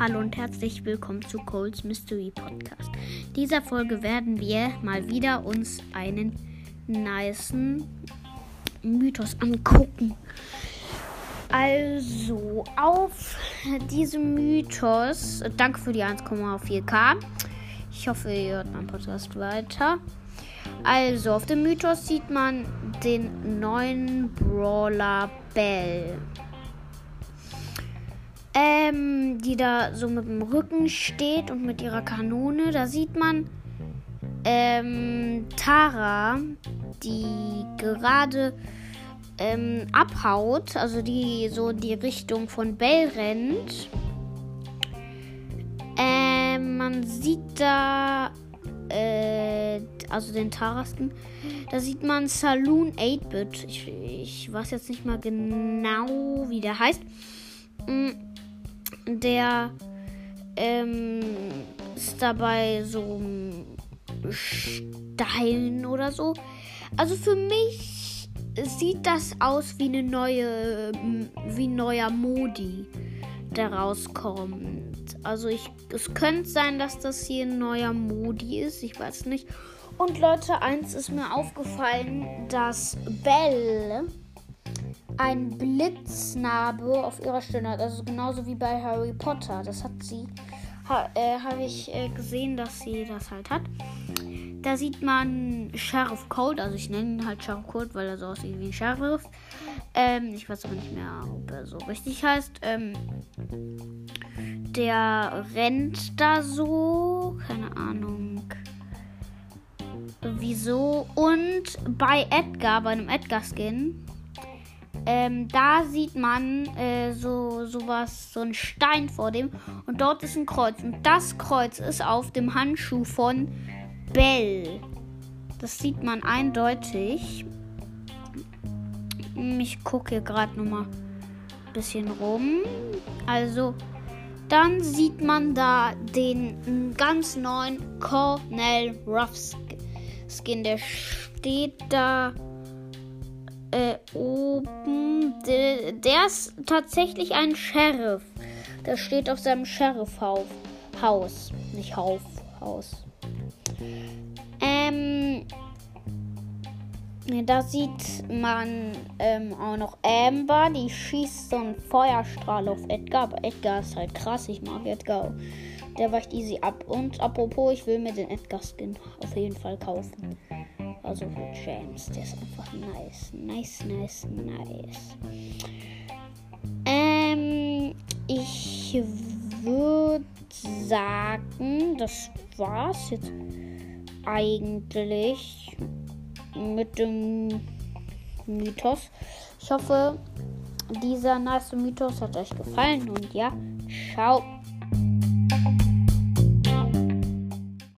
Hallo und herzlich willkommen zu Cole's Mystery Podcast. In dieser Folge werden wir mal wieder uns einen nicen Mythos angucken. Also, auf diesem Mythos, danke für die 1,4k. Ich hoffe, ihr hört meinen Podcast weiter. Also, auf dem Mythos sieht man den neuen Brawler Bell ähm, die da so mit dem Rücken steht und mit ihrer Kanone. Da sieht man ähm, Tara, die gerade ähm, abhaut, also die so in die Richtung von Bell rennt. Ähm, man sieht da, äh, also den Tarasken, da sieht man Saloon 8-Bit. Ich, ich weiß jetzt nicht mal genau, wie der heißt. Der ähm, ist dabei so Stein oder so. Also für mich sieht das aus wie eine neue, wie ein neuer Modi, der rauskommt. Also ich, es könnte sein, dass das hier ein neuer Modi ist. Ich weiß nicht. Und Leute, eins ist mir aufgefallen, dass Bell ein Blitznarbe auf ihrer Stirn hat. Also genauso wie bei Harry Potter. Das hat sie, ha, äh, habe ich äh, gesehen, dass sie das halt hat. Da sieht man Sheriff Cold, also ich nenne ihn halt Sheriff Cold, weil er so aussieht wie ein Sheriff. Ähm, ich weiß aber nicht mehr, ob er so richtig heißt. Ähm, der rennt da so, keine Ahnung wieso. Und bei Edgar, bei einem Edgar-Skin, ähm, da sieht man äh, so sowas, so ein Stein vor dem und dort ist ein Kreuz und das Kreuz ist auf dem Handschuh von Bell. Das sieht man eindeutig. Ich gucke hier gerade noch mal ein bisschen rum. Also dann sieht man da den ganz neuen Cornell Ruff Skin. Der steht da äh, oben. Der, der, ist tatsächlich ein Sheriff. Der steht auf seinem Sheriff-Haus. Nicht Hauf, Haus. Ähm. Da sieht man ähm, auch noch Amber, die schießt so einen Feuerstrahl auf Edgar. Aber Edgar ist halt krass, ich mag Edgar. Der weicht easy ab. Und apropos, ich will mir den Edgar-Skin auf jeden Fall kaufen. Also für James. Der ist einfach nice. Nice, nice, nice. Ähm, ich würde sagen, das war's jetzt eigentlich mit dem Mythos. Ich hoffe, dieser nice Mythos hat euch gefallen und ja, ciao.